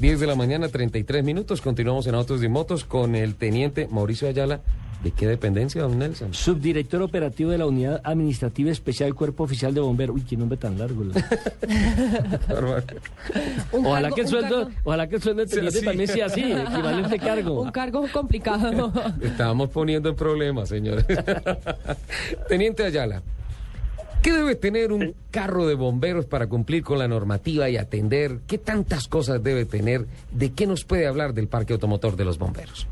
10 de la mañana, 33 minutos. Continuamos en Autos y Motos con el teniente Mauricio Ayala. ¿De qué dependencia, don Nelson? Subdirector operativo de la Unidad Administrativa Especial Cuerpo Oficial de Bomberos. Uy, qué nombre tan largo. Ojalá cargo- que el sueldo, ojalá que el sueldo de teniente así. también sea así, equivalente cargo. Un cargo complicado. Estábamos poniendo en problemas, señores. teniente Ayala, ¿qué debe tener un carro de bomberos para cumplir con la normativa y atender? ¿Qué tantas cosas debe tener? ¿De qué nos puede hablar del parque automotor de los bomberos?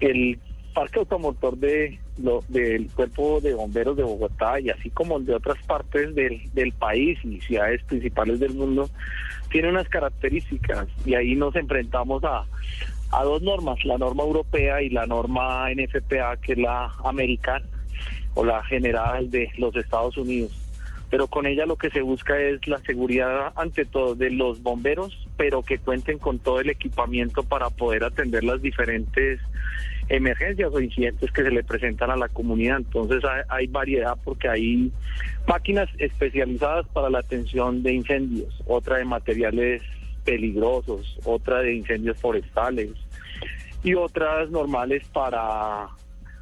el parque automotor de lo- del cuerpo de bomberos de Bogotá y así como de otras partes del, del país y ciudades principales del mundo tiene unas características y ahí nos enfrentamos a, a dos normas, la norma europea y la norma NFPA que es la americana o la general de los Estados Unidos. Pero con ella lo que se busca es la seguridad ante todo de los bomberos, pero que cuenten con todo el equipamiento para poder atender las diferentes emergencias o incidentes que se le presentan a la comunidad. Entonces hay, hay variedad porque hay máquinas especializadas para la atención de incendios, otra de materiales peligrosos, otra de incendios forestales y otras normales para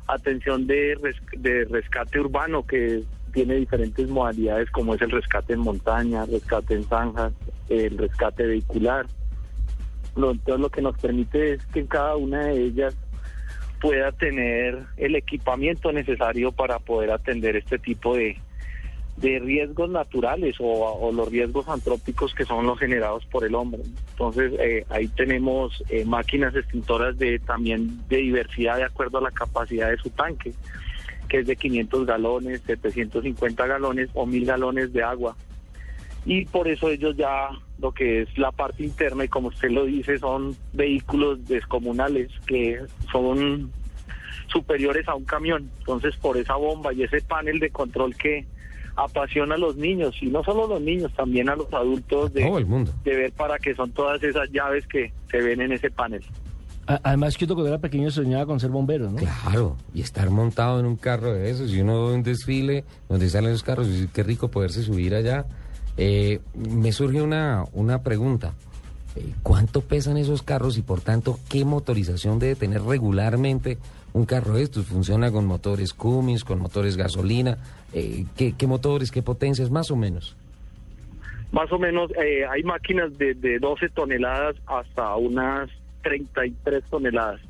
atención de, res- de rescate urbano que tiene diferentes modalidades como es el rescate en montaña, rescate en zanjas, el rescate vehicular. Entonces lo que nos permite es que cada una de ellas pueda tener el equipamiento necesario para poder atender este tipo de, de riesgos naturales o, los riesgos antrópicos que son los generados por el hombre. Entonces eh, ahí tenemos eh, máquinas extintoras de también de diversidad de acuerdo a la capacidad de su tanque, que es de 500 galones, 750 galones o 1000 galones de agua. Y por eso ellos ya lo que es la parte interna y como usted lo dice son vehículos descomunales que son superiores a un camión. Entonces, por esa bomba y ese panel de control que apasiona a los niños, y no solo a los niños, también a los adultos de, Todo el mundo. de ver para qué son todas esas llaves que se ven en ese panel. Además que cuando era pequeño soñaba con ser bombero, ¿no? Claro, y estar montado en un carro de esos, y uno ve un desfile donde salen los carros, y qué rico poderse subir allá. Eh, me surge una, una pregunta. Eh, ¿Cuánto pesan esos carros y por tanto qué motorización debe tener regularmente un carro de estos? ¿Funciona con motores Cummins, con motores gasolina? Eh, ¿qué, ¿Qué motores, qué potencias más o menos? Más o menos eh, hay máquinas de, de 12 toneladas hasta unas 33 toneladas.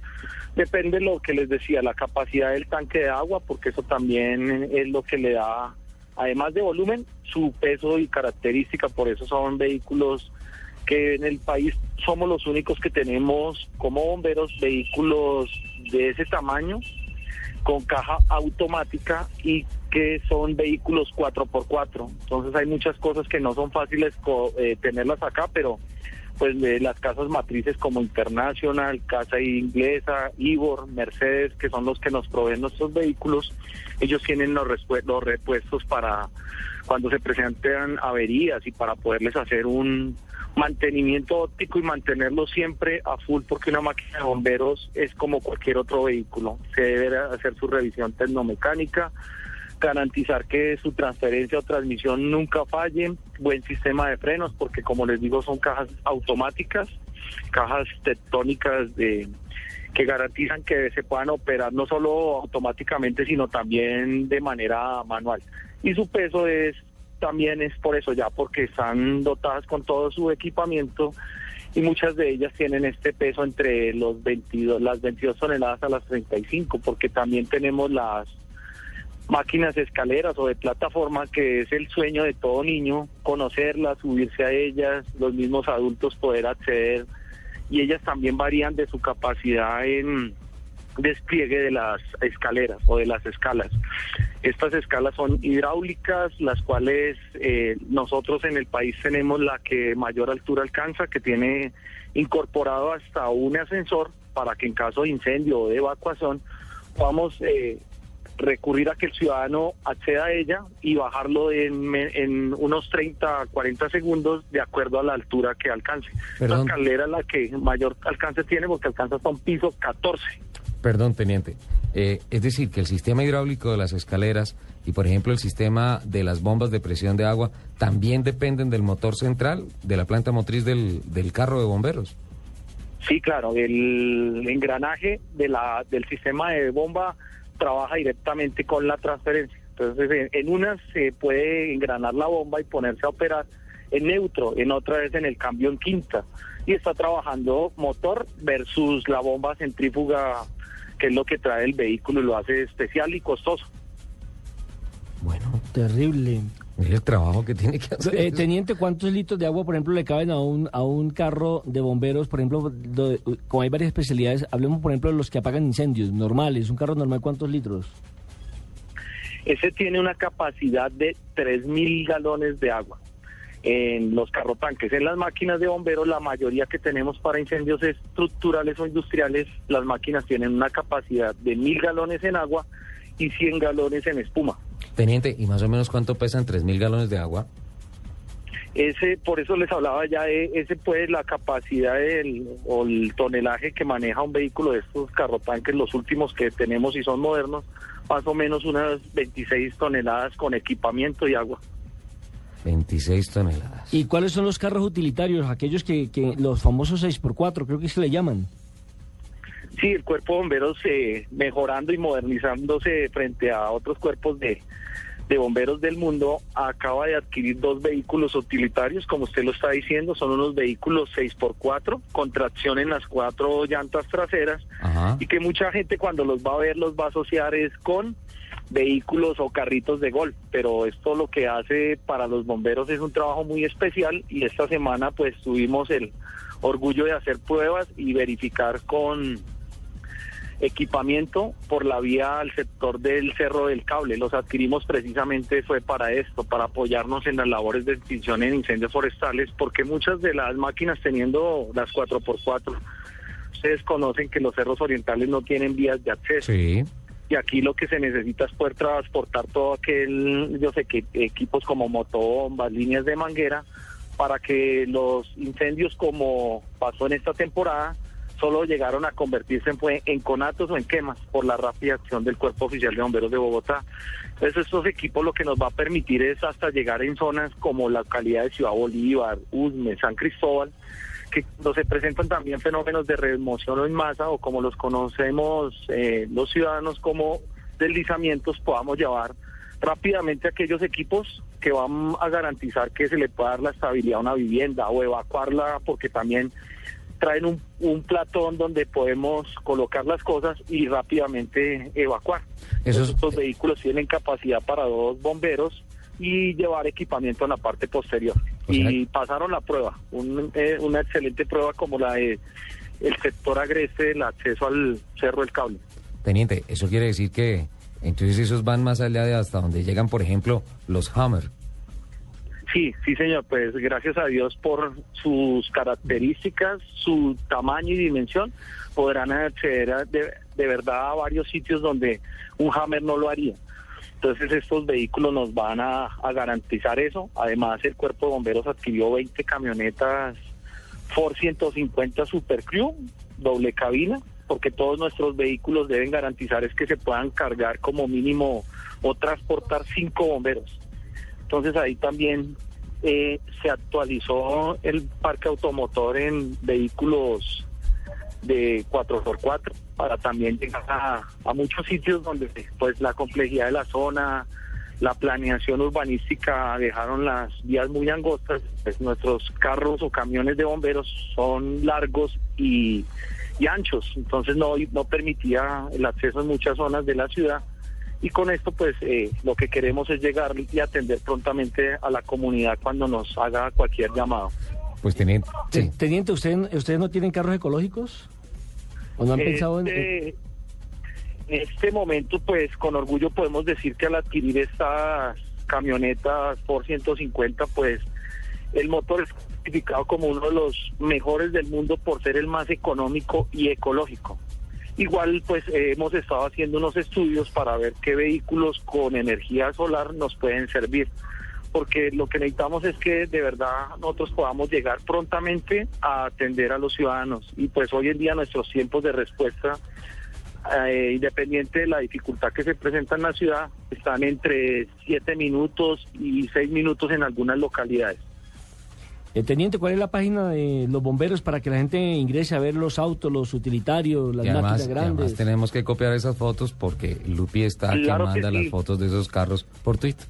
Depende de lo que les decía, la capacidad del tanque de agua, porque eso también es lo que le da, además de volumen, su peso y característica. Por eso son vehículos que en el país somos los únicos que tenemos como bomberos vehículos de ese tamaño con caja automática y que son vehículos 4x4. Entonces hay muchas cosas que no son fáciles eh, tenerlas acá, pero pues de las casas matrices como International, Casa Inglesa, Ivor, Mercedes, que son los que nos proveen nuestros vehículos, ellos tienen los, los repuestos para cuando se presentan averías y para poderles hacer un mantenimiento óptico y mantenerlo siempre a full porque una máquina de bomberos es como cualquier otro vehículo. Se debe hacer su revisión tecnomecánica, garantizar que su transferencia o transmisión nunca falle, buen sistema de frenos, porque como les digo son cajas automáticas, cajas tectónicas de que garantizan que se puedan operar no solo automáticamente, sino también de manera manual. Y su peso es también es por eso ya, porque están dotadas con todo su equipamiento y muchas de ellas tienen este peso entre los 22, las 22 toneladas a las 35, porque también tenemos las máquinas escaleras o de plataforma, que es el sueño de todo niño, conocerlas, subirse a ellas, los mismos adultos poder acceder, y ellas también varían de su capacidad en despliegue de las escaleras o de las escalas. Estas escalas son hidráulicas, las cuales eh, nosotros en el país tenemos la que mayor altura alcanza, que tiene incorporado hasta un ascensor para que en caso de incendio o de evacuación podamos eh, recurrir a que el ciudadano acceda a ella y bajarlo en, en unos 30, 40 segundos de acuerdo a la altura que alcance. La Perdón. escalera es la que mayor alcance tiene porque alcanza hasta un piso 14. Perdón, teniente. Eh, es decir, que el sistema hidráulico de las escaleras y, por ejemplo, el sistema de las bombas de presión de agua también dependen del motor central, de la planta motriz del, del carro de bomberos. Sí, claro, el engranaje de la, del sistema de bomba trabaja directamente con la transferencia. Entonces, en, unas se puede engranar la bomba y ponerse a operar en neutro, en otra es en el cambio en quinta. Y está trabajando motor versus la bomba centrífuga, que es lo que trae el vehículo y lo hace especial y costoso. Bueno, Terrible. mire el trabajo que tiene que hacer. Eh, teniente, ¿cuántos litros de agua, por ejemplo, le caben a un, a un carro de bomberos? Por ejemplo, do- como hay varias especialidades, hablemos, por ejemplo, de los que apagan incendios normales. ¿Un carro normal cuántos litros? Ese tiene una capacidad de 3.000 galones de agua en los carrotanques. En las máquinas de bomberos, la mayoría que tenemos para incendios estructurales o industriales, las máquinas tienen una capacidad de 1.000 galones en agua y 100 galones en espuma. Teniente, ¿y más o menos cuánto pesan 3.000 galones de agua? Ese, por eso les hablaba ya de ese puede la capacidad del, o el tonelaje que maneja un vehículo de estos carrotanques, los últimos que tenemos y son modernos, más o menos unas 26 toneladas con equipamiento y agua. 26 toneladas. ¿Y cuáles son los carros utilitarios? Aquellos que, que los famosos 6x4, creo que se le llaman. Sí, el cuerpo de bomberos eh, mejorando y modernizándose frente a otros cuerpos de, de bomberos del mundo acaba de adquirir dos vehículos utilitarios, como usted lo está diciendo, son unos vehículos 6x4 con tracción en las cuatro llantas traseras Ajá. y que mucha gente cuando los va a ver los va a asociar es con vehículos o carritos de golf, pero esto lo que hace para los bomberos es un trabajo muy especial y esta semana pues tuvimos el orgullo de hacer pruebas y verificar con equipamiento por la vía al sector del Cerro del Cable. Los adquirimos precisamente fue para esto, para apoyarnos en las labores de extinción en incendios forestales, porque muchas de las máquinas teniendo las 4x4, ustedes conocen que los cerros orientales no tienen vías de acceso Sí. Y aquí lo que se necesita es poder transportar todo aquel, yo sé que equipos como motobombas, líneas de manguera, para que los incendios como pasó en esta temporada solo llegaron a convertirse en, conatos o en quemas por la rápida acción del Cuerpo Oficial de Bomberos de Bogotá. Entonces estos equipos lo que nos va a permitir es hasta llegar en zonas como la localidad de Ciudad Bolívar, Usme, San Cristóbal, que cuando se presentan también fenómenos de remoción en masa o como los conocemos eh, los ciudadanos como deslizamientos, podamos llevar rápidamente aquellos equipos que van a garantizar que se le pueda dar la estabilidad a una vivienda o evacuarla porque también traen un, un platón donde podemos colocar las cosas y rápidamente evacuar. Eso es- Estos vehículos tienen capacidad para dos bomberos y llevar equipamiento en la parte posterior. Y pasaron la prueba, un, eh, una excelente prueba como la de el sector agreste, el acceso al Cerro del Cable. Teniente, eso quiere decir que entonces esos van más allá de hasta donde llegan, por ejemplo, los Hammer. Sí, sí, señor. Pues gracias a Dios por sus características, su tamaño y dimensión, podrán acceder a- de, de verdad a varios sitios donde un Hammer no lo haría. Entonces estos vehículos nos van a, garantizar eso. Además, el Cuerpo de Bomberos adquirió 20 camionetas Ford 150 Super Crew, doble cabina, porque todos nuestros vehículos deben garantizar es que se puedan cargar como mínimo o transportar cinco bomberos. Entonces ahí también eh, se actualizó el parque automotor en vehículos de 4x4 para también llegar a, a muchos sitios donde pues la complejidad de la zona, la planeación urbanística dejaron las vías muy angostas, pues nuestros carros o camiones de bomberos son largos y, y anchos, entonces no, no permitía el acceso en muchas zonas de la ciudad y con esto pues eh, lo que queremos es llegar y atender prontamente a la comunidad cuando nos haga cualquier llamado. Pues teniente, sí. Teniente, ¿usted, ¿ustedes no tienen carros ecológicos? ¿O no han pensado en...? Este, en este momento, pues con orgullo podemos decir que al adquirir estas camionetas por 150, pues el motor es certificado como uno de los mejores del mundo por ser el más económico y ecológico. Igual, pues eh, hemos estado haciendo unos estudios para ver qué vehículos con energía solar nos pueden servir, porque lo que necesitamos es que de verdad nosotros podamos llegar prontamente a atender a los ciudadanos y pues hoy en día nuestros tiempos de respuesta eh, independiente de la dificultad que se presenta en la ciudad, están entre 7 minutos y 6 minutos en algunas localidades. Eh, teniente, ¿cuál es la página de los bomberos para que la gente ingrese a ver los autos, los utilitarios, las Y además, máquinas y además grandes? tenemos que copiar esas fotos porque Lupi está Claro que que manda sí. las fotos de esos carros por Twitter.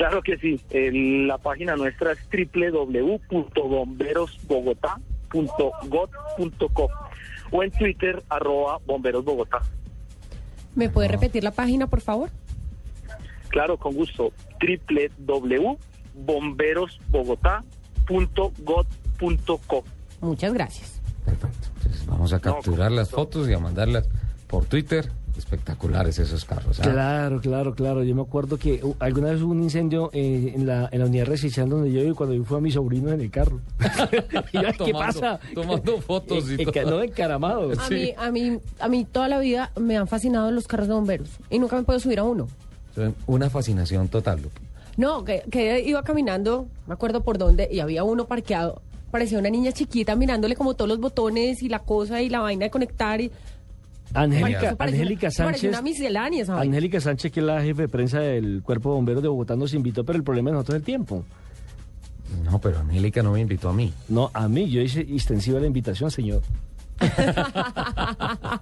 Claro que sí, el- la página nuestra es www.bomberosbogotá.gov.co o en Twitter arroba bomberosbogotá. ¿Me puede repetir la página, por favor? Claro, con gusto, www.bomberosbogotá.gov.co. Muchas gracias. Perfecto. Entonces vamos a capturar las fotos y a mandarlas por Twitter. Espectaculares esos carros. ¿ah? Claro, claro, claro. Yo me acuerdo que uh, alguna vez hubo un incendio eh, en, la, en la unidad residencial donde yo vivo cuando yo fui a mi sobrino en el carro. Y yo, ¿Qué Tomando- pasa? tomando fotos y Eh, eh, todo. No, encaramado. A, mí, a, mí, a mí toda la vida me han fascinado los carros de bomberos y nunca me puedo subir a uno. Una fascinación total. No, que, que iba caminando, me acuerdo por dónde, y había uno parqueado. Parecía una niña chiquita mirándole como todos los botones y la cosa y la vaina de conectar. Y, Angélica, Angélica Sánchez. Angélica Sánchez, que es la jefe de prensa del Cuerpo de Bomberos de Bogotá, nos invitó, pero el problema es nosotros el tiempo. No, pero Angélica no me invitó a mí. No, a mí, yo hice extensiva la invitación, señor.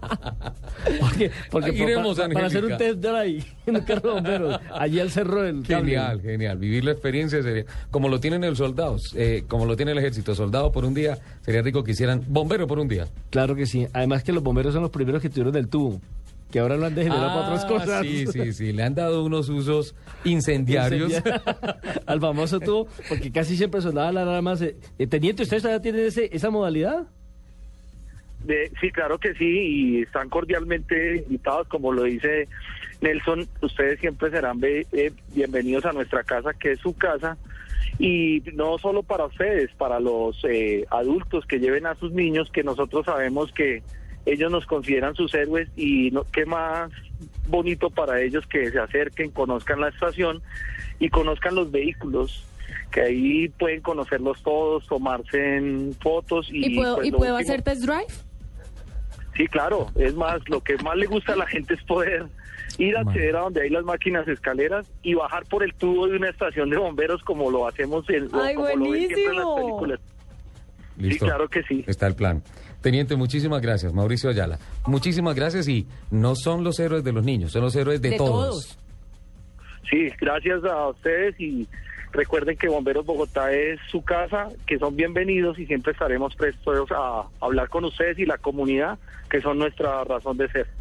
porque porque Ahí iremos, pa- pa- para hacer un test drive en un carro de bomberos, allí al cerro del Cable. Genial, genial. Vivir la experiencia sería como lo tienen el soldados, eh, como lo tiene el ejército, soldado por un día, sería rico que hicieran bombero por un día. Claro que sí. Además que los bomberos son los primeros que tuvieron del tubo, que ahora lo han degenerado para otras Ah, cosas. Sí, sí, sí. Le han dado unos usos incendiarios. Al famoso tubo, porque casi siempre sonaba la alarma. eh, Teniente, ¿ustedes todavía tienen ese, esa modalidad? De, sí, claro que sí, y están cordialmente invitados, como lo dice Nelson, ustedes siempre serán be- eh, bienvenidos a nuestra casa, que es su casa, y no solo para ustedes, para los eh, adultos que lleven a sus niños, que nosotros sabemos que ellos nos consideran sus héroes, y no, qué más bonito para ellos que se acerquen, conozcan la estación y conozcan los vehículos que ahí pueden conocerlos todos, tomarse en fotos y, ¿Y puedo, pues, ¿y lo puedo último- hacer test drive? Sí, claro. Es más, lo que más le gusta a la gente es poder ir a acceder a donde hay las máquinas escaleras y bajar por el tubo de una estación de bomberos como lo hacemos en, ¡Ay, como lo ven siempre en las buenísimo! películas. Listo. Sí, claro que sí. Está el plan. Teniente, muchísimas gracias. Mauricio Ayala. Muchísimas gracias y no son los héroes de los niños, son los héroes de, De todos. todos. Sí, gracias a ustedes y recuerden que Bomberos Bogotá es su casa, que son bienvenidos y siempre estaremos prestos a hablar con ustedes y la comunidad, que son nuestra razón de ser.